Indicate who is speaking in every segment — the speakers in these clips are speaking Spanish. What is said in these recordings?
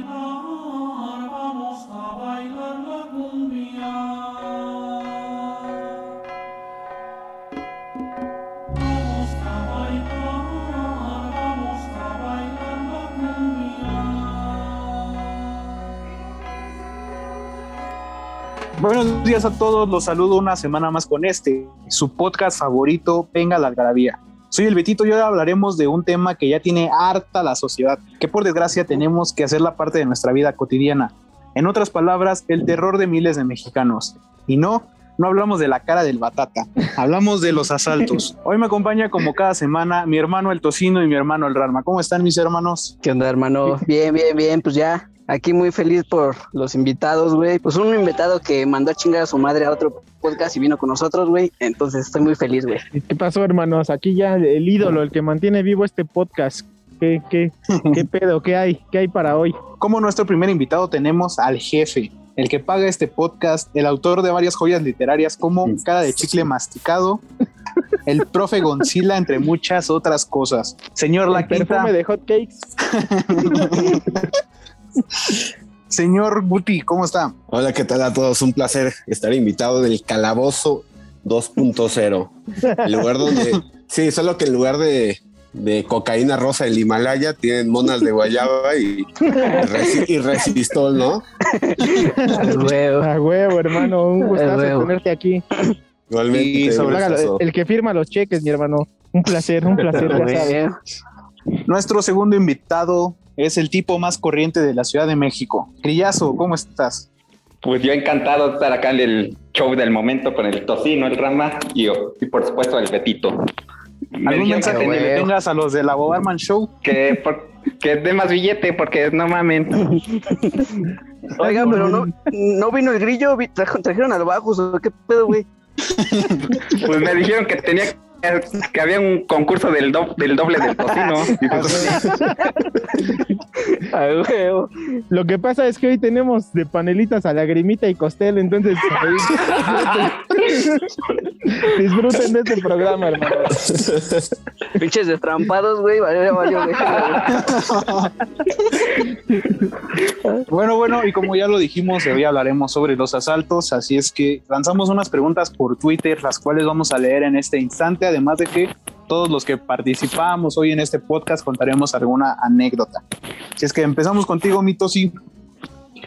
Speaker 1: bailar, vamos a bailar la.
Speaker 2: Buenos días a todos, los saludo una semana más con este, su podcast favorito, Venga la Algarabía. Soy el Betito y hoy hablaremos de un tema que ya tiene harta la sociedad, que por desgracia tenemos que hacer la parte de nuestra vida cotidiana. En otras palabras, el terror de miles de mexicanos. Y no, no hablamos de la cara del batata, hablamos de los asaltos. Hoy me acompaña como cada semana mi hermano el Tocino y mi hermano el Rarma. ¿Cómo están mis hermanos?
Speaker 3: ¿Qué onda, hermano? Bien, bien, bien, pues ya. Aquí muy feliz por los invitados, güey. Pues un invitado que mandó a chingar a su madre a otro podcast y vino con nosotros, güey. Entonces estoy muy feliz, güey.
Speaker 4: ¿Qué pasó, hermanos? Aquí ya el ídolo, el que mantiene vivo este podcast. ¿Qué, qué, qué pedo? ¿Qué hay? ¿Qué hay para hoy?
Speaker 2: Como nuestro primer invitado tenemos al jefe, el que paga este podcast, el autor de varias joyas literarias como Cara de Chicle Masticado, el profe Goncila, entre muchas otras cosas. Señor
Speaker 4: El
Speaker 2: Laquita,
Speaker 4: perfume de hot cakes.
Speaker 2: señor Guti, ¿cómo está?
Speaker 5: Hola, ¿qué tal a todos? Un placer estar invitado del Calabozo 2.0. El lugar donde, sí, solo que en lugar de, de cocaína rosa del Himalaya tienen monas de guayaba y, y resistol, ¿no?
Speaker 3: Güey.
Speaker 4: A huevo, hermano. Un gustazo
Speaker 3: huevo.
Speaker 4: tenerte aquí.
Speaker 5: Igualmente.
Speaker 2: Y sobre
Speaker 4: el, el que firma los cheques, mi hermano. Un placer, un placer. ya
Speaker 3: Güey.
Speaker 4: sabes.
Speaker 2: Nuestro segundo invitado es el tipo más corriente de la Ciudad de México. Grillazo, ¿cómo estás?
Speaker 6: Pues yo encantado de estar acá en el show del momento con el tocino, el rama y, y por supuesto el Betito. Me
Speaker 2: ¿Algún mensaje
Speaker 6: que,
Speaker 2: le tengas a los de la Bobarman Show?
Speaker 6: que, por- que dé más billete porque no mamen.
Speaker 3: Oigan, pero no, no vino el grillo, trajeron al bajos, ¿o ¿qué pedo, güey?
Speaker 6: Pues me dijeron que tenía que, había un concurso del, do- del doble del tocino.
Speaker 4: Lo que pasa es que hoy tenemos de panelitas a lagrimita y costel, entonces disfruten, de este programa, hermano.
Speaker 3: Pinches destrampados, güey.
Speaker 2: Bueno, bueno, y como ya lo dijimos, hoy hablaremos sobre los asaltos, así es que lanzamos unas preguntas por Twitter, las cuales vamos a leer en este instante, además de que todos los que participamos hoy en este podcast contaremos alguna anécdota. Si es que empezamos contigo, Mitosi.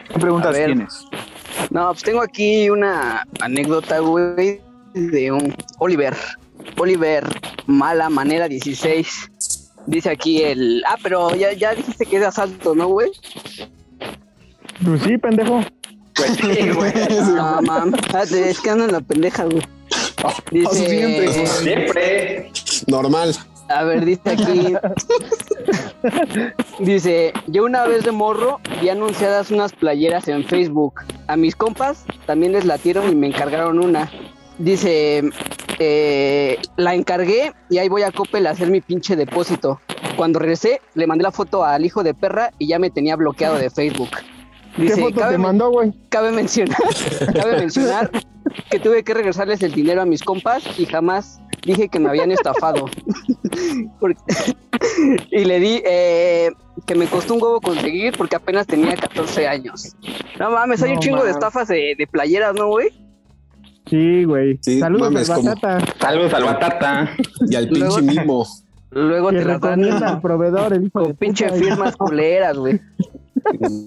Speaker 2: ¿Qué preguntas tienes?
Speaker 3: No, pues tengo aquí una anécdota, güey, de un Oliver. Oliver, mala manera 16. Dice aquí el. Ah, pero ya, ya dijiste que es de asalto, ¿no, güey?
Speaker 4: Pues sí, pendejo.
Speaker 6: pues sí, güey.
Speaker 3: No. Ah, Es que ando en la pendeja, güey. Dice.
Speaker 2: siempre.
Speaker 6: Siempre.
Speaker 5: Normal.
Speaker 3: A ver, dice aquí. Dice, yo una vez de morro vi anunciadas unas playeras en Facebook. A mis compas también les latieron y me encargaron una. Dice, eh, la encargué y ahí voy a Coppel a hacer mi pinche depósito. Cuando regresé, le mandé la foto al hijo de perra y ya me tenía bloqueado de Facebook.
Speaker 4: ¿Qué
Speaker 3: Dice,
Speaker 4: foto
Speaker 3: cabe,
Speaker 4: te mandó, güey?
Speaker 3: cabe mencionar, cabe mencionar que tuve que regresarles el dinero a mis compas y jamás dije que me habían estafado. Porque- y le di eh, que me costó un huevo conseguir porque apenas tenía 14 años. No mames, hay
Speaker 4: No
Speaker 3: un chingo de estafas de, de playeras, ¿no, güey?
Speaker 4: Sí, güey.
Speaker 5: Sí,
Speaker 4: Saludos
Speaker 5: mames,
Speaker 4: al
Speaker 5: como-
Speaker 4: batata.
Speaker 6: Saludos al batata.
Speaker 5: Y al
Speaker 3: Luego-
Speaker 5: pinche mimo.
Speaker 3: Luego te las dan
Speaker 4: recomienda al proveedor, el hijo de
Speaker 3: con pinche firmas culeras, güey.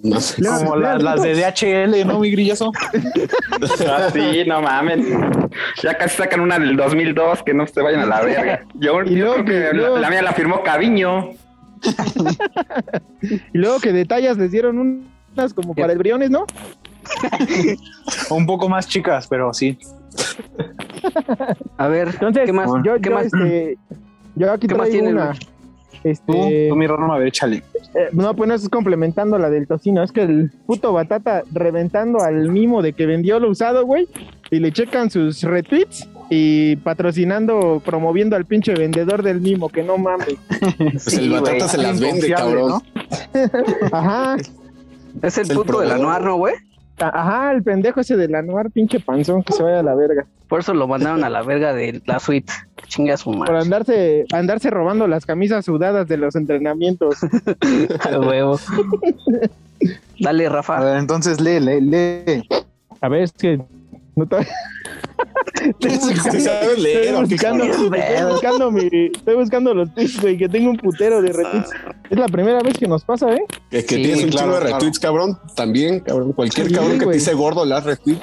Speaker 5: No.
Speaker 2: Como la- las de DHL, ¿no, mi grillazo?
Speaker 6: Ah, sí, no mamen. Ya casi sacan una del 2002, que no se vayan a la verga. Yo,
Speaker 4: Y
Speaker 6: yo creo que
Speaker 4: que-
Speaker 6: la, mía la firmó Caviño.
Speaker 4: Y luego que detalles les dieron unas como para el briones, ¿no?
Speaker 2: Un poco más chicas, pero sí.
Speaker 3: A ver,
Speaker 4: Entonces,
Speaker 3: ¿qué más?
Speaker 4: yo,
Speaker 3: ¿Qué
Speaker 4: yo,
Speaker 3: más?
Speaker 4: este, yo aquí
Speaker 3: ¿Qué más tiene,
Speaker 4: una. Este,
Speaker 2: Tú, tú mi Rarma, a ver, échale.
Speaker 4: eh, no, pues no es complementando la del tocino, es que el puto batata reventando al mimo de que vendió lo usado, güey, y le checan sus retweets y patrocinando, promoviendo al pinche vendedor del mimo, que no mames.
Speaker 5: Pues
Speaker 3: Sí,
Speaker 5: el batata se las vende, cabrón.
Speaker 2: ¿no?
Speaker 4: Ajá,
Speaker 3: Es el
Speaker 5: Es el
Speaker 3: puto del anuar, ¿no, güey?
Speaker 4: a- ajá, el pendejo ese del anuar, pinche panzón, que se vaya a la verga.
Speaker 3: Por eso lo mandaron a la verga de la suite. Chinga su
Speaker 4: Por
Speaker 3: madre.
Speaker 4: andarse, andarse robando las camisas sudadas de los entrenamientos.
Speaker 3: A huevo. Dale,
Speaker 2: A
Speaker 3: Rafa.
Speaker 2: ver, entonces lee, lee, lee.
Speaker 4: A ver, es que no te... estoy
Speaker 5: ¿Sí leer
Speaker 4: buscando, estoy buscando mi, estoy buscando los tweets, güey, que tengo un putero de retweets. Es la primera vez que nos pasa, ¿eh?
Speaker 5: Es que
Speaker 3: Sí,
Speaker 5: tienes un
Speaker 2: claro,
Speaker 5: chingo de
Speaker 2: claro.
Speaker 5: retweets, cabrón. También, cabrón. Cualquier
Speaker 4: Sí,
Speaker 5: cabrón que
Speaker 4: güey.
Speaker 5: te dice gordo le das retweet.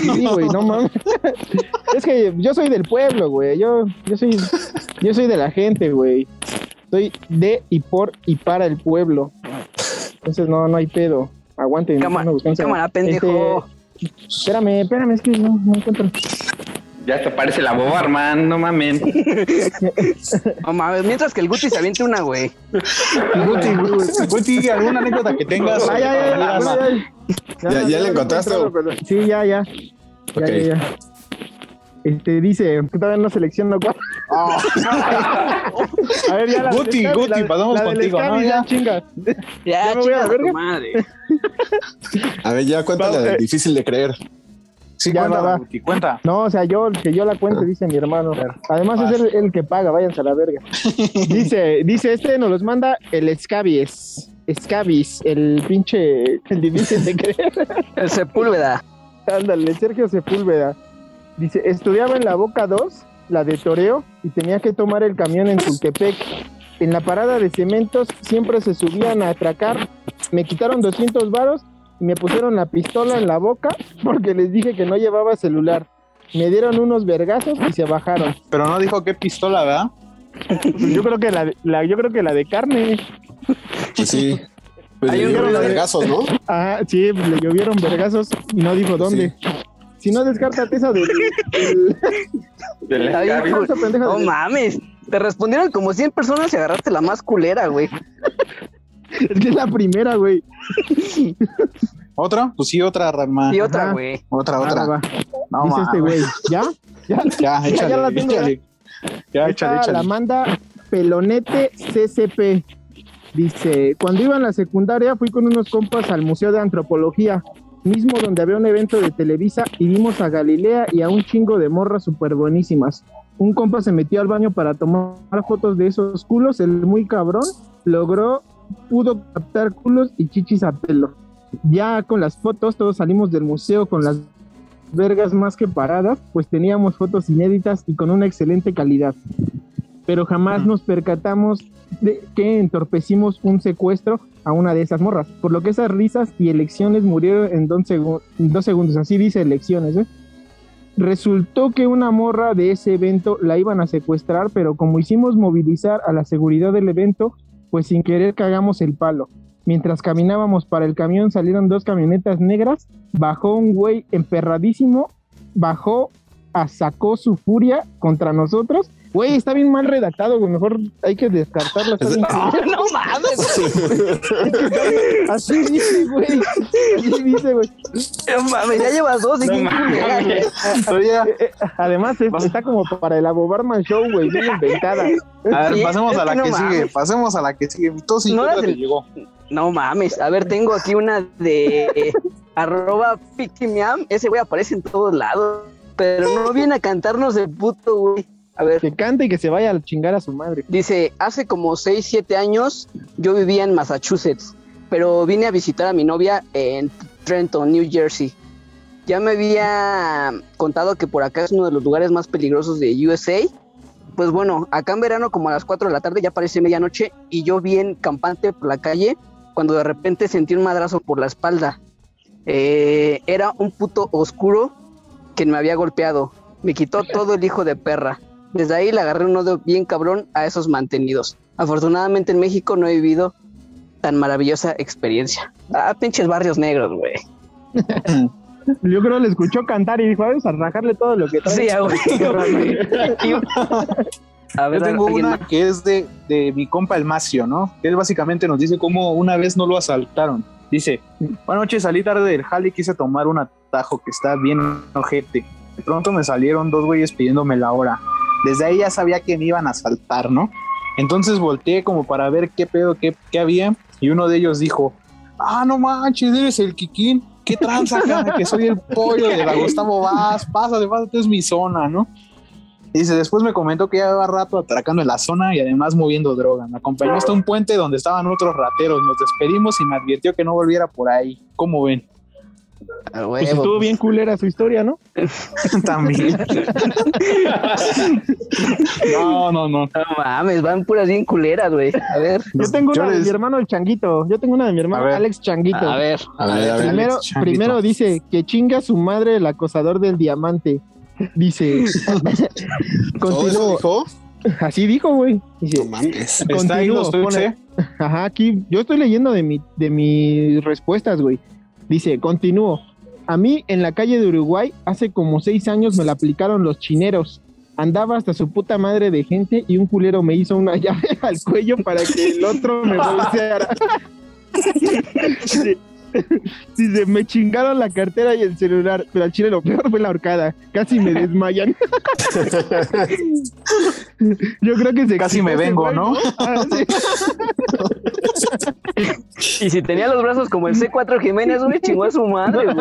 Speaker 4: Sí, güey, no mames. Es que yo soy del pueblo, güey. Yo, yo soy, yo soy de la gente, güey. Soy de y por y para el pueblo. Entonces no, no hay pedo. Aguanten.
Speaker 3: Cámara,
Speaker 4: no
Speaker 3: cámara, pendejo.
Speaker 4: Este, espérame, espérame, es que no, no encuentro.
Speaker 6: Ya te parece la boba, Armand, no mames.
Speaker 3: No mames, mientras que el Guti se aviente una, güey.
Speaker 2: Guti, Guti, Guti, ¿alguna anécdota que tengas?
Speaker 4: Ya, ya, ya, ya, ya.
Speaker 5: ¿Ya- ya la encontraste
Speaker 4: Sí, ya, ya. Ya,
Speaker 5: Ok.
Speaker 4: ya, ya. Este dice, que todavía no selecciono cuál. A ver, ya la
Speaker 2: Guti, Guti,
Speaker 4: la-
Speaker 2: pasamos
Speaker 4: la
Speaker 2: contigo, ¿no?
Speaker 4: ya,
Speaker 2: Ya.
Speaker 4: chinga.
Speaker 3: Ya,
Speaker 4: ¿Ya me voy a
Speaker 3: madre.
Speaker 5: A ver, ya cuéntale,
Speaker 4: Va, eh.
Speaker 5: difícil de creer.
Speaker 2: Sí,
Speaker 4: Ya,
Speaker 2: cuenta,
Speaker 4: va, va.
Speaker 2: Guti, cuenta.
Speaker 4: No, o sea, yo, que yo la cuente, dice mi hermano. Además es el, el que paga, váyanse a la verga. Dice, dice, este nos los manda el Scabies. Scabies, el pinche, el difícil de creer.
Speaker 3: El Sepúlveda.
Speaker 4: Ándale, Sergio Sepúlveda. Dice, estudiaba en la Boca 2, la de Toreo, y tenía que tomar el camión en Tultepec. En la parada de cementos siempre se subían a atracar. Me quitaron 200 varos y me pusieron la pistola en la boca porque les dije que no llevaba celular. Me dieron unos vergazos y se bajaron.
Speaker 2: Pero no dijo qué pistola, ¿verdad?
Speaker 4: Yo creo que la, de- la- yo creo que la de carne.
Speaker 5: Pues sí. Pues le
Speaker 3: un
Speaker 5: dieron
Speaker 3: video de-
Speaker 5: vergazos, ¿no?
Speaker 4: Ah, sí, le llovieron vergazos y no dijo dónde. Si no, descártate esa del- Del
Speaker 3: Está bien,
Speaker 6: escabio.
Speaker 3: cool.
Speaker 4: esa pendeja
Speaker 3: No mames. Te respondieron como 100 personas y agarraste la más culera, güey.
Speaker 4: Es que es la primera, güey.
Speaker 2: ¿Otra? Pues sí, otra, Ramán.
Speaker 3: Y otra, güey.
Speaker 2: Otra,
Speaker 4: Ah,
Speaker 2: otra.
Speaker 4: va.
Speaker 2: No,
Speaker 4: Dice este güey. ¿Ya? ¿Ya?
Speaker 2: Ya, échale,
Speaker 4: ya la tengo,
Speaker 2: échale. Ya,
Speaker 4: Esta
Speaker 2: échale,
Speaker 4: la
Speaker 2: échale.
Speaker 4: manda Pelonete CCP. Dice, cuando iba en la secundaria fui con unos compas al Museo de Antropología, mismo donde había un evento de Televisa y vimos a Galilea y a un chingo de morras súper buenísimas. Un compa se metió al baño para tomar fotos de esos culos, el muy cabrón logró, pudo captar culos y chichis a pelo. Ya con las fotos todos salimos del museo con las vergas más que paradas, pues teníamos fotos inéditas y con una excelente calidad. Pero jamás nos percatamos de que entorpecimos un secuestro a una de esas morras, por lo que esas risas y elecciones murieron en dos, en dos segundos, así dice elecciones. ¿eh? Resultó que una morra de ese evento la iban a secuestrar, pero como hicimos movilizar a la seguridad del evento, pues sin querer cagamos el palo. Mientras caminábamos para el camión salieron dos camionetas negras, bajó un güey emperradísimo, bajó, sacó su furia contra nosotros. Güey, está bien mal redactado, güey. Mejor hay que descartarlo. está bien culero.
Speaker 3: No mames.
Speaker 4: Así dice, güey. Así dice, güey.
Speaker 3: No mames, ya llevas dos y
Speaker 6: No mames.
Speaker 4: Eh, eh, Además, es- está como para el Abobarman Show, güey. Bien inventada.
Speaker 2: a ver, pasemos a
Speaker 3: que
Speaker 2: la
Speaker 3: no
Speaker 2: que sigue.
Speaker 3: mames.
Speaker 2: Pasemos a la que sigue. Sí,
Speaker 3: No
Speaker 2: ¿qué
Speaker 3: eras
Speaker 2: hora te
Speaker 3: el-
Speaker 2: llegó.
Speaker 3: No mames. A ver, tengo aquí una de eh, arroba Pictimiam. Ese güey aparece en todos lados. Pero no viene a cantarnos de puto, güey. A ver,
Speaker 4: Que cante y que se vaya a chingar a su madre.
Speaker 3: Dice, hace como 6, 7 años yo vivía en Massachusetts, pero vine a visitar a mi novia en Trenton, New Jersey. Ya me había contado que por acá es uno de los lugares más peligrosos de USA. Pues bueno, acá en verano como a las 4 de la tarde ya parece medianoche y yo bien campante por la calle cuando de repente sentí un madrazo por la espalda. Eh, era un puto oscuro que me había golpeado. Me quitó todo el hijo de perra. Desde ahí le agarré un odio bien cabrón a esos mantenidos. Afortunadamente en México no he vivido tan maravillosa experiencia. Ah, pinches barrios negros, güey.
Speaker 4: Yo creo que le escuchó cantar y dijo, vamos a rajarle todo lo que trae.
Speaker 3: Sí, güey. A ver,
Speaker 2: Yo tengo
Speaker 3: ¿alguien
Speaker 2: una
Speaker 3: más?
Speaker 2: que es de, de mi compa el Macio, ¿no? Él básicamente nos dice cómo una vez no lo asaltaron. Dice, buenas noches, salí tarde del jale y quise tomar un atajo que está bien ojete. De pronto me salieron dos güeyes pidiéndome la hora. Desde ahí ya sabía que me iban a asaltar, ¿no? Entonces volteé como para ver qué pedo, qué, qué había. Y uno de ellos dijo, ah, no manches, eres el Kikín. ¿Qué tranza, cara? Que soy el pollo de la Gustavo Vaz. Pásate, pásate, es mi zona, ¿no? Dice, después me comentó que llevaba rato atracando en la zona y además moviendo droga. Me acompañó hasta un puente donde estaban otros rateros. Nos despedimos y me advirtió que no volviera por ahí. ¿Cómo ven?
Speaker 4: Pues estuvo bien culera su historia, ¿no?
Speaker 2: También. no, no, no.
Speaker 3: No mames, van puras bien culeras, güey. A ver,
Speaker 4: Yo tengo una de mi hermano el Changuito. Yo tengo una de mi hermano. Alex Changuito.
Speaker 3: a ver.
Speaker 5: A ver, a ver.
Speaker 4: primero, dice que chinga su madre el acosador del diamante. Dice.
Speaker 5: ¿Todo eso
Speaker 4: Continúo.
Speaker 5: dijo?
Speaker 4: Así dijo, güey. Dice,
Speaker 5: No mames.
Speaker 2: Está ahí los
Speaker 4: Continúo,
Speaker 2: tweets,
Speaker 4: pone-
Speaker 2: ¿eh?
Speaker 4: Ajá, aquí yo estoy leyendo de, mi, de mis respuestas, güey. Dice, continúo. A mí en la calle de Uruguay hace como seis años me la aplicaron los chineros. Andaba hasta su puta madre de gente y un culero me hizo una llave al cuello para que el otro me bolseara. Dice, dice, me chingaron la cartera y el celular, pero al chile lo peor fue la horcada. Casi me desmayan. Yo creo que se
Speaker 2: Casi me vengo, ¿no?
Speaker 4: Ah, sí.
Speaker 3: Y si tenía los brazos como el C4 Jiménez, güey, chingó a su madre, güey.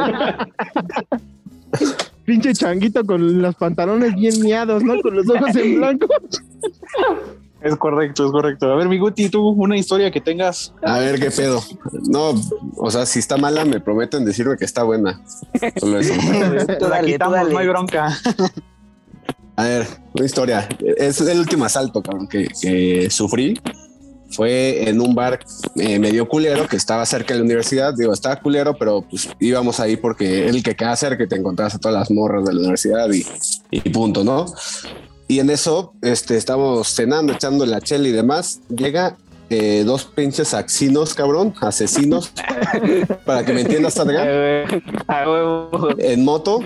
Speaker 4: Pinche changuito con los pantalones bien miados, ¿no? Con los ojos en blanco.
Speaker 2: Es correcto, es correcto. A ver, mi Guti, tú una historia que tengas.
Speaker 5: A ver qué pedo. No, o sea, si está mala, me prometen decirme que está buena. Solo eso.
Speaker 3: Tú tú
Speaker 2: quitamos,
Speaker 3: dale.
Speaker 2: no hay bronca.
Speaker 5: A ver, una historia. Es el último asalto, cabrón, que, que sufrí. Fue en un bar eh, medio culero que estaba cerca de la universidad. Digo, estaba culero, pero pues íbamos ahí porque el que queda cerca te encontrabas a todas las morras de la universidad y, y punto, ¿no? Y en eso, este, estamos cenando, echando la chela y demás. Llega eh, dos pinches axinos, cabrón, asesinos, para que me entiendas, Adrián en moto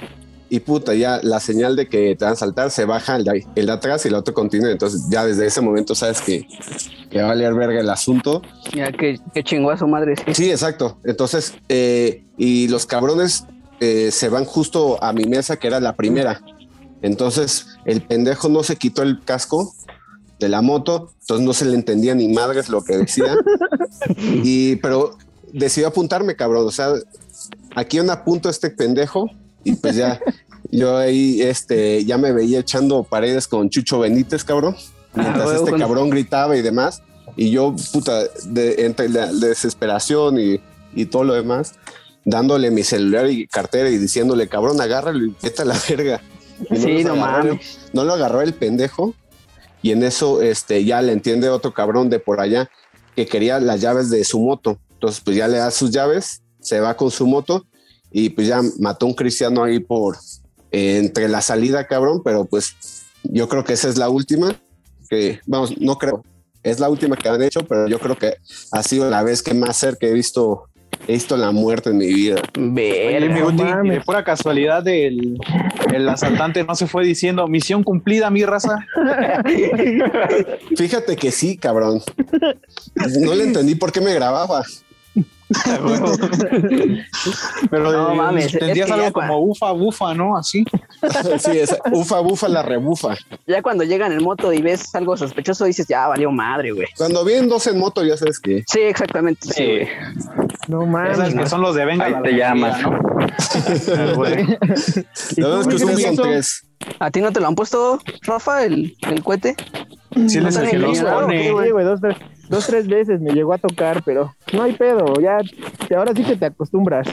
Speaker 5: y puta, ya la señal de que te van a saltar se baja el de, ahí, el de atrás y el otro continúa. Entonces, ya desde ese momento sabes que, que va a valer verga el asunto.
Speaker 3: Ya que, que chingó a su madre, sí.
Speaker 5: Sí, exacto. Entonces, eh, y los cabrones eh, se van justo a mi mesa, que era la primera. Entonces, el pendejo no se quitó el casco de la moto, entonces no se le entendía ni madres lo que decía. y, pero decidió apuntarme, cabrón. O sea, aquí un apunto a este pendejo y pues ya, yo ahí este, ya me veía echando paredes con Chucho Benítez, cabrón. Mientras
Speaker 3: huevo,
Speaker 5: este cabrón gritaba y demás. Y yo, puta, de- entre la desesperación y, y todo lo demás, dándole mi celular y cartera y diciéndole, cabrón, agárralo y vete a la verga. Y
Speaker 3: Sí, no
Speaker 5: agarró,
Speaker 3: mames.
Speaker 5: no lo agarró el pendejo y en eso este, ya le entiende otro cabrón de por allá que quería las llaves de su moto. Entonces pues ya le da sus llaves, se va con su moto y pues ya mató a un cristiano ahí por eh, entre la salida cabrón, pero pues yo creo que esa es la última que, vamos, no creo, es la última que han hecho, pero yo creo que ha sido la vez que más cerca he visto, he visto la muerte en mi vida.
Speaker 2: Oye, mi
Speaker 3: Verga.
Speaker 2: Guti, y de pura casualidad el, el asaltante no se fue diciendo misión cumplida, mi raza.
Speaker 5: Fíjate que sí, cabrón. No le entendí por qué me grababa.
Speaker 2: Pero
Speaker 3: No
Speaker 2: eh,
Speaker 3: mames, es
Speaker 2: entendías
Speaker 3: que ya
Speaker 2: algo como ufa, bufa, ¿no? Así.
Speaker 5: Sí, es ufa, bufa, la rebufa.
Speaker 3: Ya cuando llegan en moto y ves algo sospechoso, dices, ya valió madre, güey.
Speaker 5: Cuando vienen dos en moto, ya sabes que.
Speaker 3: Sí, exactamente. Sí.
Speaker 4: No mames.
Speaker 2: que son los de venga.
Speaker 6: Ahí te llamas.
Speaker 2: ¿no? Ah, güey.
Speaker 4: ¿Y
Speaker 5: La verdad es que son
Speaker 4: eso?
Speaker 5: tres.
Speaker 3: ¿A ti no te lo han puesto, Rafa, el, el cohete?
Speaker 2: Sí,
Speaker 3: No
Speaker 2: les que los pone.
Speaker 3: ¿qué, güey?
Speaker 4: Sí, güey, dos, tres, dos, tres veces me llegó a tocar, pero no hay pedo, ya, ahora sí que te acostumbras.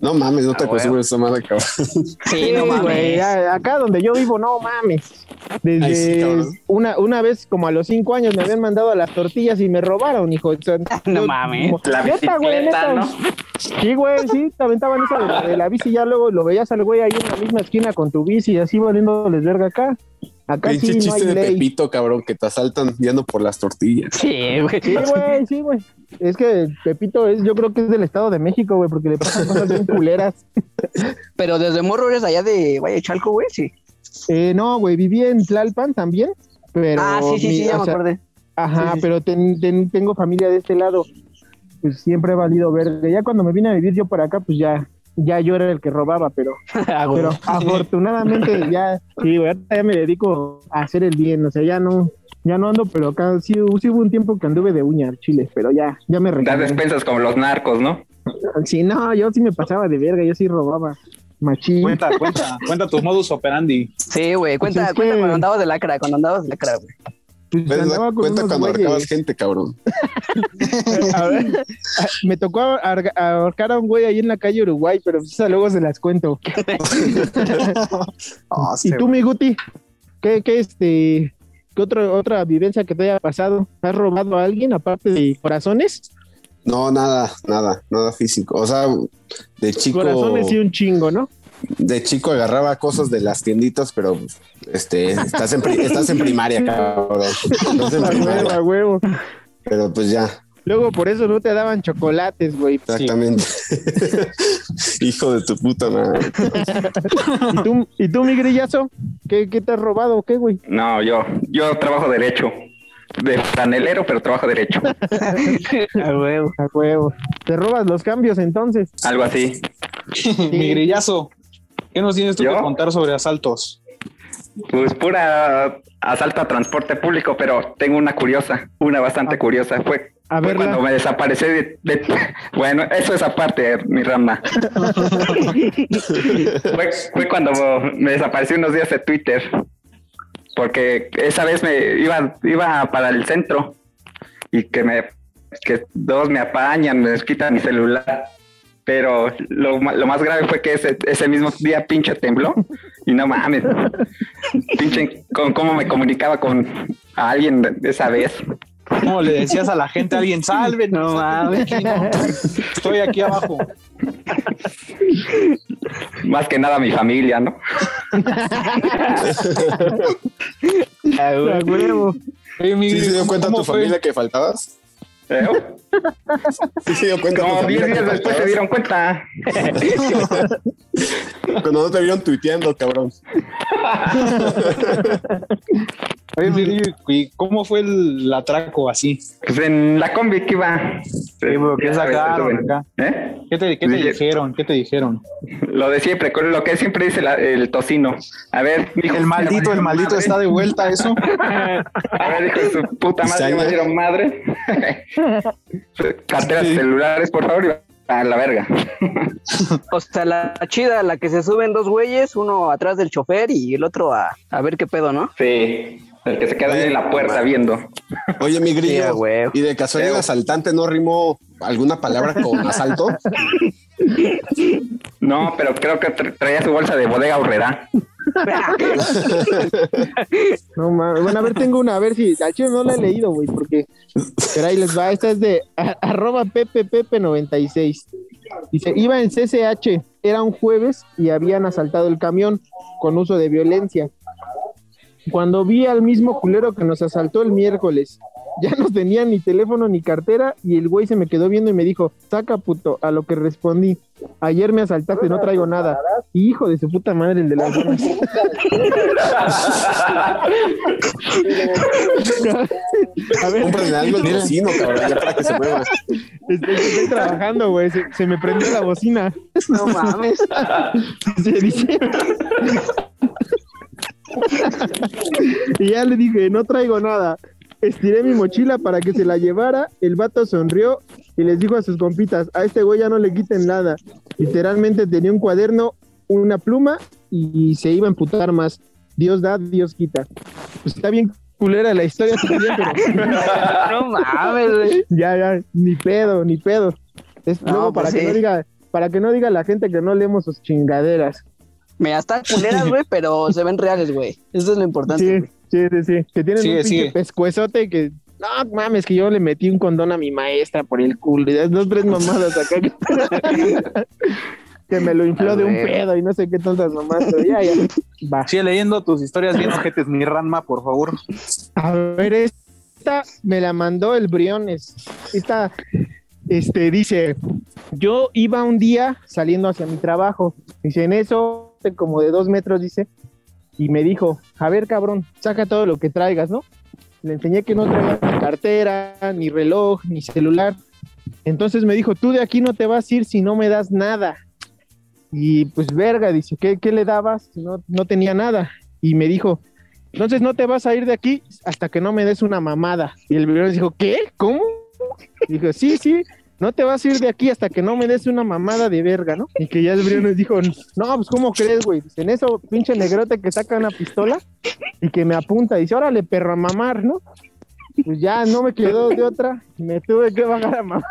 Speaker 5: No mames, no te
Speaker 2: Ah,
Speaker 5: acostumbres a esa madre, cabrón.
Speaker 3: Sí, no mames.
Speaker 4: ya, acá donde yo vivo, no mames. Desde
Speaker 5: sí,
Speaker 4: una, una vez, como a los cinco años, me habían mandado a las tortillas y me robaron, hijo. O sea,
Speaker 3: No
Speaker 4: yo-
Speaker 3: mames.
Speaker 4: como-
Speaker 6: La
Speaker 4: neta, güey, neta.
Speaker 6: ¿no?
Speaker 4: Sí, güey, sí, te aventaban esa de la, de la bici, ya luego lo veías al güey ahí en la misma esquina con tu bici, así valiéndoles verga acá. Acá
Speaker 5: Pinche
Speaker 4: sí no
Speaker 5: chiste
Speaker 4: hay
Speaker 5: de
Speaker 4: ley.
Speaker 5: Pepito, cabrón, que te asaltan yendo por las tortillas.
Speaker 3: Sí, güey.
Speaker 4: Sí, güey, sí, güey. Es que Pepito es, yo creo que es del Estado de México, güey, porque le pasan cosas bien culeras.
Speaker 3: Pero desde morro eres allá de Valle Chalco, güey, sí.
Speaker 4: Eh, no, güey, viví en Tlalpan también, pero...
Speaker 3: ah, sí, sí,
Speaker 4: mi-
Speaker 3: sí, ya me
Speaker 4: sea,
Speaker 3: acordé.
Speaker 4: Ajá,
Speaker 3: Sí, sí, sí.
Speaker 4: pero ten- ten- tengo familia de este lado. Pues siempre he valido verde. Ya cuando me vine a vivir yo por acá, pues ya, ya yo era el que robaba, pero,
Speaker 3: Ah,
Speaker 4: pero afortunadamente ya, sí, güey, ahorita ya me dedico a hacer el bien, o sea, ya no, ya no ando, pero acá sí, sí hubo un tiempo que anduve de uña al chile, pero ya, ya me
Speaker 6: Das
Speaker 4: recuperé.
Speaker 6: despensas como los narcos, ¿no?
Speaker 4: Sí, no, yo sí me pasaba de verga, yo sí robaba. Machín.
Speaker 2: Cuenta, cuenta, cuenta tu modus operandi.
Speaker 3: Sí, güey,
Speaker 4: Pues
Speaker 3: cuenta,
Speaker 4: es
Speaker 3: cuenta
Speaker 4: que-
Speaker 3: cuando andabas de lacra, cuando andabas de lacra, güey.
Speaker 4: Pues
Speaker 5: Cuenta cuando
Speaker 4: güeyes.
Speaker 5: ahorcabas gente, cabrón.
Speaker 4: A ver, a- me tocó ahorcar a un güey ahí en la calle Uruguay, pero pues esa luego se las cuento.
Speaker 2: No,
Speaker 4: ¿Y tú, mi Guti? ¿Qué, qué, este, qué otra, otra vivencia que te haya pasado? ¿Has robado a alguien aparte de corazones?
Speaker 5: No, nada, nada, nada físico. O sea, de chico,
Speaker 4: Corazones y un chingo, ¿no?
Speaker 5: De chico agarraba cosas de las tienditas, pero este, estás en, pri- estás en primaria, cabrón. Estás en
Speaker 4: A huevo,
Speaker 5: primaria,
Speaker 4: a huevo.
Speaker 5: pero pues ya,
Speaker 4: Luego por eso no te daban chocolates, güey.
Speaker 5: exactamente. Hijo de tu puta madre.
Speaker 4: ¿Y tú, ¿y tú mi grillazo? ¿Qué, qué te has robado o qué, güey?
Speaker 6: No, yo, yo trabajo derecho. De franelero, pero trabajo derecho.
Speaker 3: A huevo.
Speaker 4: A huevo. ¿Te robas los cambios entonces?
Speaker 6: Algo así.
Speaker 2: Mi grillazo. ¿Qué nos tienes tú
Speaker 6: ¿Yo?
Speaker 2: que contar sobre asaltos?
Speaker 6: Pues pura asalto a transporte público, pero tengo una curiosa, una bastante curiosa. Fue,
Speaker 4: A
Speaker 6: fue
Speaker 4: verla.
Speaker 6: cuando me desaparecí de, de- Bueno, eso es aparte, mi rama. fue, fue cuando me desaparecí unos días de Twitter. Porque esa vez me iba, iba para el centro y que me que dos me apañan, me quitan mi celular. Pero lo, ma- lo más grave fue que ese, ese mismo día pinche tembló y no mames. Pinche con cómo me comunicaba con a alguien esa vez.
Speaker 2: ¿Cómo le decías a la gente a alguien, salve?
Speaker 3: No mames.
Speaker 2: Estoy aquí abajo.
Speaker 6: Más que nada mi familia, ¿no?
Speaker 4: A huevo.
Speaker 2: Oye, mi
Speaker 5: ¿Sí se dio
Speaker 2: ¿cómo-
Speaker 5: cuenta tu
Speaker 2: fue?
Speaker 5: familia que faltabas?
Speaker 6: ¿Eh?
Speaker 5: Sí se dio cuenta
Speaker 6: Como
Speaker 5: familia
Speaker 6: 10
Speaker 5: que
Speaker 6: días después se dieron cuenta.
Speaker 5: Cuando no te vieron tuiteando, cabrón.
Speaker 2: Oye, mi grillo, ¿y cómo fue el atraco así?
Speaker 6: Pues en la combi que iba.
Speaker 2: pero ¿qué
Speaker 6: Ya sabes,
Speaker 2: sacaron
Speaker 6: eso,
Speaker 2: acá?
Speaker 6: ¿Eh?
Speaker 2: ¿Qué te, qué te
Speaker 6: Dije-
Speaker 2: dijeron? ¿Qué te dijeron?
Speaker 6: Lo de siempre, lo que siempre dice la- el tocino. A ver,
Speaker 2: El maldito, el maldito
Speaker 6: madre.
Speaker 2: está de vuelta, eso.
Speaker 6: A ver, hijo de su puta madre, me dieron madre. Carteras
Speaker 5: Sí.
Speaker 6: celulares, por favor, y a la verga.
Speaker 3: O sea, la chida, la que se suben dos güeyes, uno atrás del chofer y el otro a, a ver qué pedo, ¿no?
Speaker 6: Sí, el que se queda ahí en la puerta viendo.
Speaker 5: Oye, mi grillo. ¿y de casualidad
Speaker 6: Huevo.
Speaker 5: asaltante no rimó alguna palabra con asalto?
Speaker 6: No, pero creo que tra- traía su bolsa de bodega horrera.
Speaker 4: No mames. Bueno, a ver, tengo una, a ver si. Al chile no la he leído, güey, porque. Pero ahí les va. Esta es de arroba ppepe96. Dice: Iba en CCH, era un jueves y habían asaltado el camión con uso de violencia. Cuando vi al mismo culero que nos asaltó el miércoles, ya no tenía ni teléfono ni cartera y el güey se me quedó viendo y me dijo, saca puto, a lo que respondí, ayer me asaltaste, no traigo nada. Hijo de su puta madre, el de las donas. a ver,
Speaker 5: Cómprale algo al vecino, cabrón, ya para que se mueva.
Speaker 4: estoy, estoy trabajando, güey, se, se me prendió la bocina.
Speaker 3: No mames.
Speaker 4: Se dice. y ya le dije, no traigo nada. Estiré mi mochila para que se la llevara. El vato sonrió y les dijo a sus compitas, a este güey ya no le quiten nada. Literalmente tenía un cuaderno, una pluma y se iba a emputar más. Dios da, Dios quita. Pues está bien culera la historia pero
Speaker 3: No mames, güey.
Speaker 4: ya, ya, ni pedo, ni pedo. Es
Speaker 3: No,
Speaker 4: luego
Speaker 3: pues
Speaker 4: para que
Speaker 3: sí.
Speaker 4: no diga, para que no diga la gente que no leemos sus chingaderas.
Speaker 3: Me están culeras, güey, pero se ven reales, güey. Eso es lo importante.
Speaker 4: Sí. Sí, sí, sí. Que tienen
Speaker 2: Sigue,
Speaker 4: un pinche pescuezote que. No mames, que yo le metí un condón a mi maestra por el culo. Y dos, tres mamadas acá. que- me lo infló de un pedo y no sé qué tantas mamadas. Pero ya, ya. Va.
Speaker 2: Sigue leyendo tus historias bien ojetes, mi Ranma, por favor.
Speaker 4: A ver, esta me la mandó el Briones. Esta, este, dice, yo iba un día saliendo hacia mi trabajo. Dice, en eso, como de dos metros, dice, y me dijo, a ver, cabrón, saca todo lo que traigas, ¿no? Le enseñé que no traía cartera, ni reloj, ni celular. Entonces me dijo, tú de aquí no te vas a ir si no me das nada. Y pues verga, dice, ¿qué, qué le dabas? No, no tenía nada. Y me dijo, entonces no te vas a ir de aquí hasta que no me des una mamada. Y el Briones dijo, ¿qué? ¿Cómo? Dijo, sí, sí, no te vas a ir de aquí hasta que no me des una mamada de verga, ¿no? Y que ya el Briones dijo, no, pues ¿cómo crees, güey? En eso, pinche negrote que saca una pistola y que me apunta, dice, órale, perro, a mamar, ¿no? Pues ya no me quedó de otra, me tuve que bajar a mamar.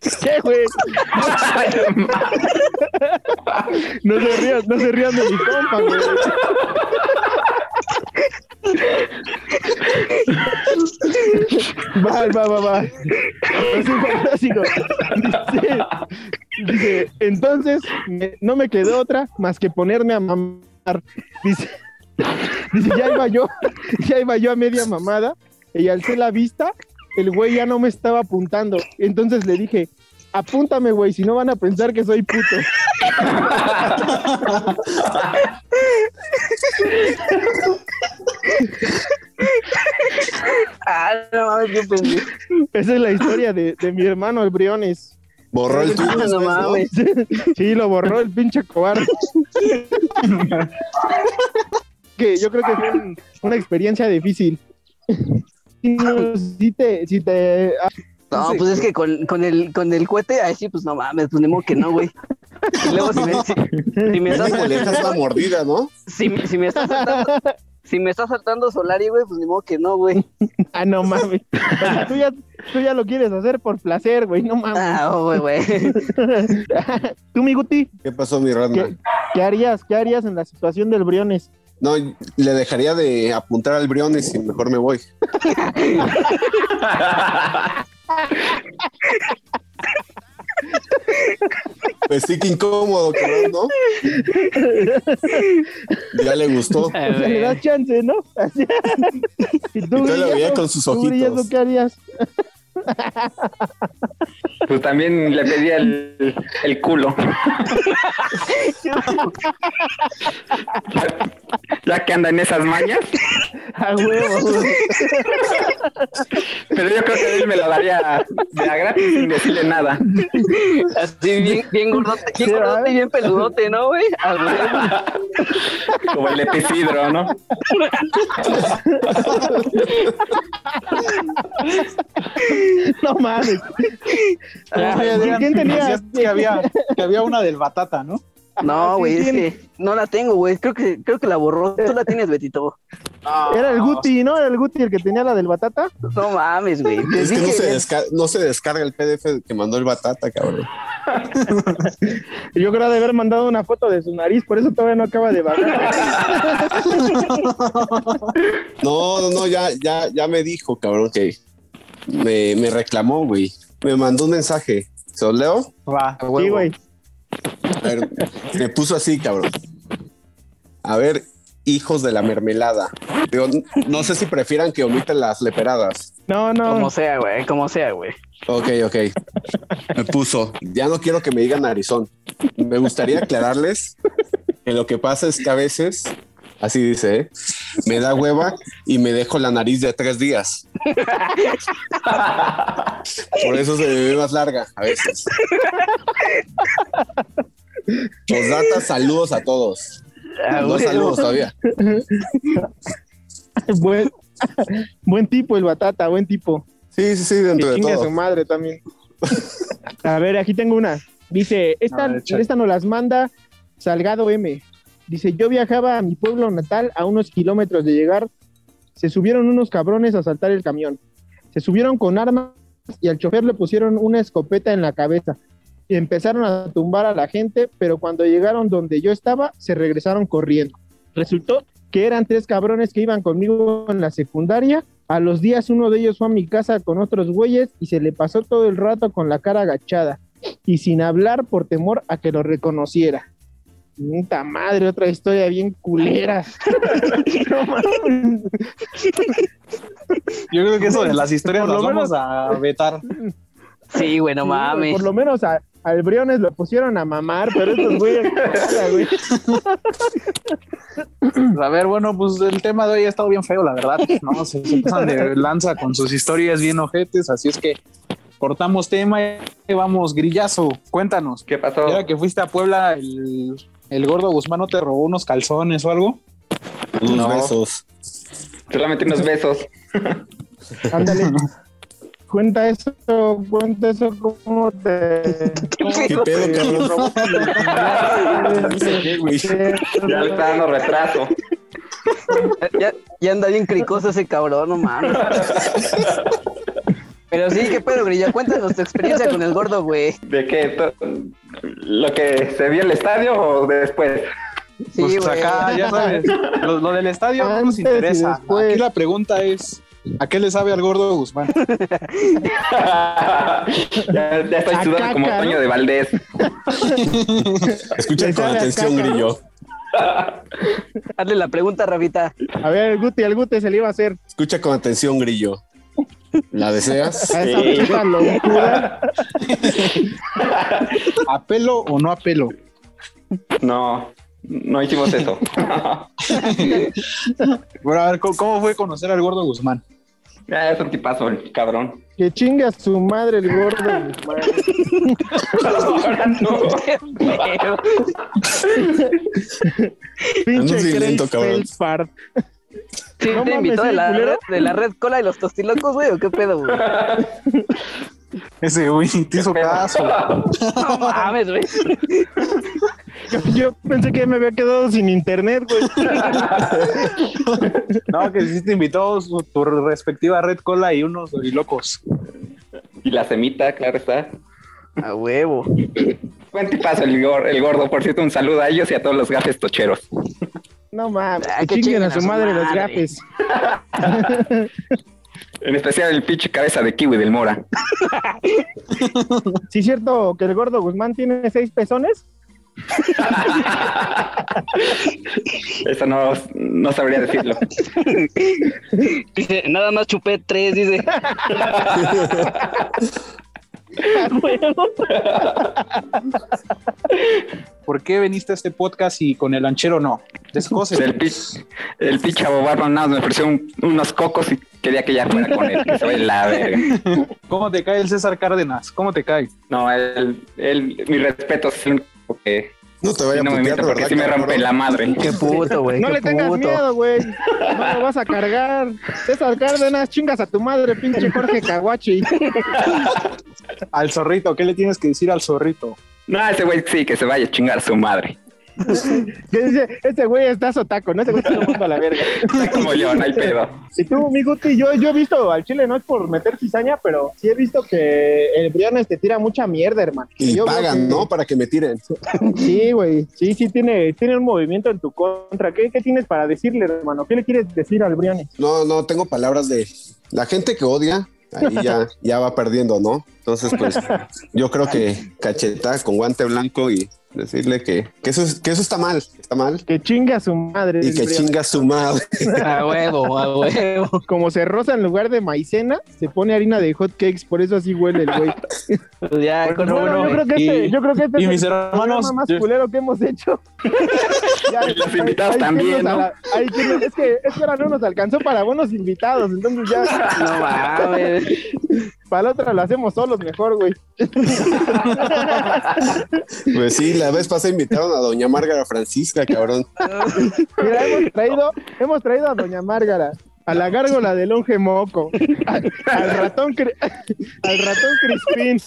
Speaker 4: ¿Qué, güey? No se rían, no se rían de mi compa, güey. Va, va, va, va. Prosigo, prosigo. Dice, dice, entonces no me quedó otra más que ponerme a mamar. Dice, dice, ya iba yo, ya iba yo a media mamada y alcé la vista, el güey ya no me estaba apuntando. Entonces le dije, apúntame, güey, si no van a pensar que soy puto.
Speaker 3: Ah, no mames, qué pendejo.
Speaker 4: Esa es la historia de, de mi hermano, el Briones.
Speaker 5: Borró el
Speaker 3: no mames.
Speaker 4: Sí, lo borró el pinche cobarde. que yo creo que fue un- una experiencia difícil. Si, no, si te, si te, ah,
Speaker 3: No, pues es que con, con el con el cohete, ay sí, pues no mames, pues ni modo que no, güey. Y luego si me, si, si me estás
Speaker 5: le dejas la mordida, ¿no?
Speaker 3: si, me- si me estás saltando, si me estás saltando Solari, güey, pues ni modo que no, güey.
Speaker 4: ah, no mames. O sea, tú, ya, tú ya lo quieres hacer por placer, güey, no mames.
Speaker 3: Ah, oh, güey, güey.
Speaker 4: Tú, mi Guti,
Speaker 5: ¿Qué pasó, mi rana?
Speaker 4: ¿qué, qué harías? ¿Qué harías en la situación del Briones?
Speaker 5: No, le dejaría de apuntar al Briones y mejor me voy. Pues sí que incómodo, cabrón, ¿no? Ya le gustó.
Speaker 4: O sea, le das chance, ¿no? Y tú,
Speaker 5: Entonces lo veía
Speaker 4: Guillermo,
Speaker 5: con sus ojitos.
Speaker 4: ¿qué harías?
Speaker 6: Pues también le pedía el, el culo. ya que anda en esas mañas,
Speaker 4: A huevo.
Speaker 6: pero yo creo que él me la daría de a gratis sin decirle nada.
Speaker 3: Así bien, bien gordote, bien
Speaker 4: Sí,
Speaker 3: gordote y bien peludote, ¿no, güey? Güey.
Speaker 6: Como el epicidro, ¿no?
Speaker 4: No mames.
Speaker 2: Ah,
Speaker 4: ¿Quién tenía?
Speaker 2: que había, que había una del batata, ¿no?
Speaker 3: No,
Speaker 4: sí,
Speaker 3: güey, es que no la tengo, güey. Creo que, creo que la borró. Tú la tienes, Betito.
Speaker 4: Era el Guti, ¿no? Era el Guti el que tenía la del batata.
Speaker 3: No mames, güey.
Speaker 5: Es que se, no se descarga el PDF que mandó el Batata, cabrón.
Speaker 4: Yo creo de haber mandado una foto de su nariz, por eso todavía no acaba de bajar.
Speaker 5: No, no, no, ya, ya, ya me dijo, cabrón, que me, me reclamó, güey. Me mandó un mensaje. ¿Se lo leo?
Speaker 2: Va.
Speaker 4: Sí, güey.
Speaker 5: A ver, me puso así, cabrón. A ver, hijos de la mermelada. Digo, no sé si prefieran que omiten las leperadas.
Speaker 4: No, no.
Speaker 3: Como sea, güey, como sea, güey.
Speaker 5: Ok, ok. Me puso, ya no quiero que me digan narizón. Me gustaría aclararles que lo que pasa es que a veces, así dice, ¿eh? me da hueva y me dejo la nariz de tres días. Por eso se me ve más larga a veces. Postdata, saludos a todos.
Speaker 3: Ah,
Speaker 5: No
Speaker 3: güey,
Speaker 5: saludos todavía.
Speaker 4: Buen, buen tipo el batata, buen tipo.
Speaker 5: Sí, sí, sí,
Speaker 4: Que
Speaker 5: dentro de
Speaker 4: chingue a su
Speaker 5: todo.
Speaker 4: madre también. A ver, aquí tengo una. Dice, esta,
Speaker 2: ver,
Speaker 4: esta nos las manda Salgado M. Dice, yo viajaba a mi pueblo natal a unos kilómetros de llegar. Se subieron unos cabrones a saltar el camión. Se subieron con armas y al chofer le pusieron una escopeta en la cabeza. Y empezaron a tumbar a la gente, pero cuando llegaron donde yo estaba, se regresaron corriendo. Resultó que eran tres cabrones que iban conmigo en la secundaria. A los días uno de ellos fue a mi casa con otros güeyes y se le pasó todo el rato con la cara agachada y sin hablar por temor a que lo reconociera. Puta madre, otra historia bien culera. No mames.
Speaker 2: Yo creo que eso de las historias
Speaker 4: Por
Speaker 2: las
Speaker 4: lo menos-
Speaker 2: vamos a vetar.
Speaker 3: Sí, güey, no
Speaker 4: Sí, güey,
Speaker 3: mames.
Speaker 4: Por lo menos a, al Briones lo pusieron a mamar, pero estos güeyes.
Speaker 2: A ver, bueno, pues el tema de hoy ha estado bien feo, la verdad. No, se, se pasan de lanza con sus historias bien ojetes, así es que cortamos tema y vamos, grillazo, cuéntanos.
Speaker 6: ¿Qué pasó?
Speaker 2: Ahora que fuiste a Puebla, el, el gordo Guzmán no te robó unos calzones o algo.
Speaker 5: Unos
Speaker 6: No.
Speaker 5: besos.
Speaker 6: Solamente unos besos.
Speaker 4: Ándale. Cuenta eso, cuenta eso, ¿cómo te.
Speaker 5: ¿Qué pedo, güey.
Speaker 6: Ya le está dando retraso.
Speaker 3: Ya, ya anda bien cricoso ese cabrón, no mames. Pero sí, qué pedo, Grilla. Cuéntanos tu experiencia con el gordo, güey.
Speaker 6: ¿De qué? ¿Lo que se vio en el estadio o después?
Speaker 3: Sí,
Speaker 2: pues
Speaker 3: güey.
Speaker 2: acá, ya sabes, lo, lo del estadio no nos interesa. Aquí la pregunta es, ¿a qué le sabe al gordo Guzmán?
Speaker 6: ya, ya estoy sudando
Speaker 4: caca,
Speaker 6: como
Speaker 4: ¿no?
Speaker 6: Toño de Valdés.
Speaker 5: Escuchen con atención. Grillo.
Speaker 3: Hazle la pregunta, Rafita.
Speaker 4: A ver, el Guti, el Guti se le iba a hacer
Speaker 5: Escucha con atención, Grillo. ¿La deseas?
Speaker 4: a esa
Speaker 6: Sí.
Speaker 4: puta locura.
Speaker 2: ¿A pelo o no a pelo?
Speaker 6: No, no hicimos eso.
Speaker 2: Bueno, a ver, ¿cómo, fue conocer al gordo Guzmán?
Speaker 6: Ya, es un tipazo, el cabrón.
Speaker 4: Que chinga su madre el gordo. Pinche
Speaker 5: lento, cabrón.
Speaker 3: ¿Sí
Speaker 4: No
Speaker 3: te
Speaker 4: mames,
Speaker 3: invitó de
Speaker 4: ¿sí,
Speaker 3: la, red, de la red cola y los tostilocos, güey? ¿O qué pedo, güey?
Speaker 2: Ese güey te hizo caso.
Speaker 3: No mames, güey.
Speaker 4: Yo, yo pensé que me había quedado sin internet, güey.
Speaker 2: No, que sí te invitó su- tu respectiva red cola y unos locos.
Speaker 6: Y la semita, claro está.
Speaker 3: A huevo.
Speaker 6: Buen tipazo el, el gordo. Por cierto, un saludo a ellos y a todos los gafes tocheros.
Speaker 4: No mames,
Speaker 3: Ah,
Speaker 4: que
Speaker 3: que
Speaker 4: chinguen a su madre los gafes.
Speaker 6: En especial el pinche cabeza de kiwi del Mora.
Speaker 4: ¿Sí es cierto que el gordo Guzmán tiene seis pezones?
Speaker 6: Eso no, no sabría decirlo.
Speaker 3: Dice, nada más chupé tres, dice.
Speaker 2: ¿Por qué veniste a este podcast y con el lanchero no? Descose.
Speaker 6: El, el pinche nada me ofreció un- unos cocos y quería que ya fuera con él. Que se vaya la verga.
Speaker 2: ¿Cómo te cae el César Cárdenas? ¿Cómo te cae?
Speaker 6: No, él, él, mi respeto es el único que
Speaker 5: No te vaya
Speaker 6: no
Speaker 5: a
Speaker 6: me
Speaker 5: putear,
Speaker 6: meto porque
Speaker 5: ¿verdad,
Speaker 6: sí me rompe la madre.
Speaker 3: Qué puto, güey.
Speaker 4: No
Speaker 3: qué
Speaker 4: le tengas
Speaker 3: puto.
Speaker 4: miedo, güey. No lo vas a cargar. César Cárdenas, chingas a tu madre, pinche Jorge Caguachi.
Speaker 2: Al zorrito, ¿qué le tienes que decir al zorrito?
Speaker 6: No, ese güey sí, que se vaya a chingar a su madre.
Speaker 4: Que dice, ese güey está sotaco, no ese güey está tomando a la verga.
Speaker 6: Está como yo, no hay pedo.
Speaker 4: Y tú, mi Guti, yo, yo he visto al chile, no es por meter cizaña, pero sí he visto que el Briones te tira mucha mierda, hermano.
Speaker 5: Y
Speaker 4: Yo veo
Speaker 5: pagan,
Speaker 4: que-
Speaker 5: ¿no? Para que me tiren.
Speaker 4: Sí, güey. Sí, sí, tiene, tiene un movimiento en tu contra. ¿Qué, qué tienes para decirle, hermano? ¿Qué le quieres decir al Briones?
Speaker 5: No, no, tengo palabras de la gente que odia, ahí ya, ya va perdiendo, ¿no? Entonces, pues, yo creo que cacheta con guante blanco y decirle que, que eso, es- que eso está mal, está mal.
Speaker 4: Que chinga a su madre.
Speaker 5: Y que chinga su madre.
Speaker 3: A huevo, a huevo.
Speaker 4: Como se roza en lugar de maicena, se pone harina de hot cakes, por eso así huele el güey.
Speaker 3: Pues ya,
Speaker 2: Bueno,
Speaker 3: con
Speaker 4: Bueno,
Speaker 2: bueno,
Speaker 4: yo creo que este,
Speaker 2: y-
Speaker 4: yo creo que este
Speaker 2: y
Speaker 4: es
Speaker 2: mis
Speaker 4: el
Speaker 2: hermanos,
Speaker 4: más
Speaker 2: yo-
Speaker 4: culero que hemos hecho. Ya,
Speaker 6: Y los
Speaker 4: hay-
Speaker 6: invitados
Speaker 4: hay
Speaker 6: también, ¿no?
Speaker 4: ala- hay es que es que ahora no nos alcanzó para buenos invitados, entonces ya
Speaker 3: No mames.
Speaker 4: para la otra lo hacemos solos mejor, güey.
Speaker 5: Pues sí, la vez pasada invitaron a doña Márgara Francisca, cabrón.
Speaker 4: Mira, hemos traído, hemos traído a Doña Márgara, a la gárgola del longe moco, al, al ratón al ratón Crispín.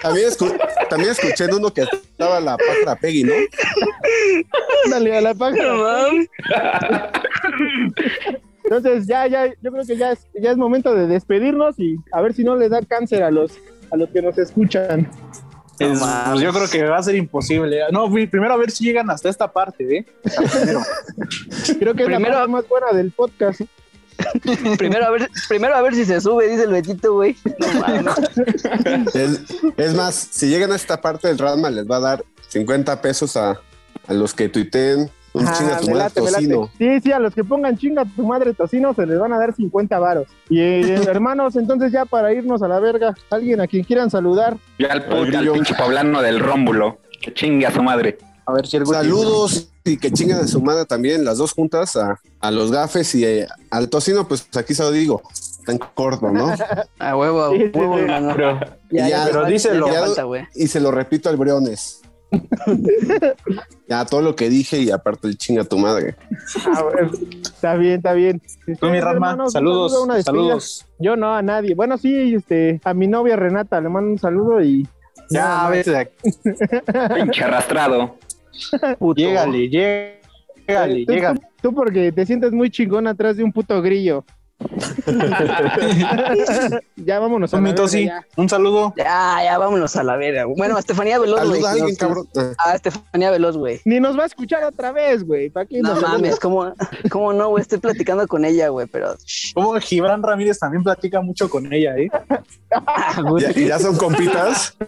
Speaker 5: También, escu- también escuché en uno que estaba la pájara Peggy, ¿no?
Speaker 4: Dale a la pájara. Entonces ya, ya, yo creo que ya es, ya es momento de despedirnos y a ver si no le da cáncer a los, a los que nos escuchan.
Speaker 2: Es- pues yo creo que va a ser imposible. No, fui- primero a ver si llegan hasta esta parte, ¿eh? Primero.
Speaker 4: Creo que es la parte más buena del podcast.
Speaker 3: Primero a ver, primero a ver si se sube, dice el Betito, güey. No mames.
Speaker 5: Es, es más, si llegan a esta parte del Radma, les va a dar 50 pesos a, a los que tuiteen un
Speaker 4: Ah,
Speaker 5: chinga tu
Speaker 4: me
Speaker 5: madre
Speaker 4: late, me late.
Speaker 5: tocino.
Speaker 4: Sí, sí, a los que pongan chinga tu madre tocino se les van a dar 50 varos. Y eh, hermanos, entonces ya para irnos a la verga, alguien a quien quieran saludar.
Speaker 6: Ya al, puto, al
Speaker 5: Grillo.
Speaker 6: pinche poblano del Rómbulo. Que chingue a su madre.
Speaker 2: A ver si el
Speaker 5: Saludos y que chinguen a su madre también, las dos juntas, a, a los gafes y eh, al tocino, pues aquí se lo digo, está en corto, ¿no?
Speaker 3: A huevo, a
Speaker 4: Sí, sí,
Speaker 3: huevo,
Speaker 4: sí.
Speaker 3: hermano.
Speaker 6: Pero,
Speaker 3: Ya,
Speaker 2: pero díselo.
Speaker 3: falta.
Speaker 5: Y se lo repito al Briones, Ya todo lo que dije y aparte el chinga tu madre.
Speaker 4: Ah, bueno, está bien, está bien.
Speaker 2: Tú, mi
Speaker 4: un
Speaker 2: saludos,
Speaker 4: saludo,
Speaker 2: saludos.
Speaker 4: Yo no, a nadie. Bueno, sí, este, a mi novia Renata le mando un saludo y.
Speaker 2: Ya, de aquí.
Speaker 6: Pinche arrastrado.
Speaker 3: Puto.
Speaker 2: Llégale, llégale,
Speaker 4: Tú-
Speaker 2: llégale.
Speaker 4: Tú porque te sientes muy chingón atrás de un puto grillo. ya vámonos a la verga, ya.
Speaker 2: un saludo.
Speaker 3: Ya, ya, vámonos a la verga. güey. Bueno, Estefanía Veloz, güey.
Speaker 5: Saluda a alguien, cabrón. Ah,
Speaker 3: Estefanía Veloz, güey.
Speaker 4: Ni nos va a escuchar otra vez, güey. ¿Para qué
Speaker 3: No
Speaker 4: nos
Speaker 3: mames, ¿cómo, cómo no, güey? Estoy platicando con ella, güey, pero...
Speaker 2: Como Gibran Ramírez también platica mucho con ella, ¿eh?
Speaker 3: Ah, güey.
Speaker 5: ¿Ya, ya son compitas?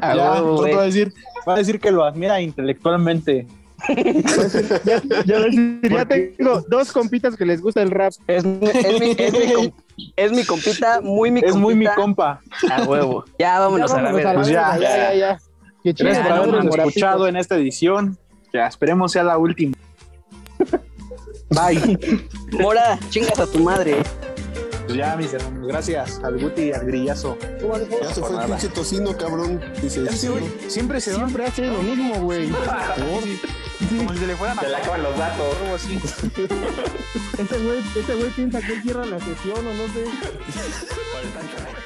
Speaker 3: Ah,
Speaker 2: ya, pronto va a decir, va a decir que lo admira intelectualmente.
Speaker 4: Ya, ya ves, ya tengo dos compitas que les gusta el rap.
Speaker 3: Es, mi- es, mi, es, mi com- es mi compita, muy mi
Speaker 2: Es muy mi
Speaker 3: compita.
Speaker 2: compa.
Speaker 3: A huevo. Ya vámonos,
Speaker 4: Ya
Speaker 3: a la verga.
Speaker 2: Pues ya,
Speaker 4: ya, ya,
Speaker 2: Gracias por habernos escuchado en esta edición. Ya, esperemos sea la última. Bye.
Speaker 3: Mora, chingas a tu madre.
Speaker 2: Pues ya, mis hermanos, gracias al Guti y al Grillazo.
Speaker 5: Ya se fue el pinche tocino, cabrón. Dice,
Speaker 2: Sí, siempre se va.
Speaker 4: Siempre hace lo mismo, güey.
Speaker 2: Como si se le fueran a
Speaker 6: Se le acaban los datos.
Speaker 2: algo así.
Speaker 4: Ese güey, ese güey piensa que él cierra la sesión o no sé.
Speaker 6: Por el Sancho.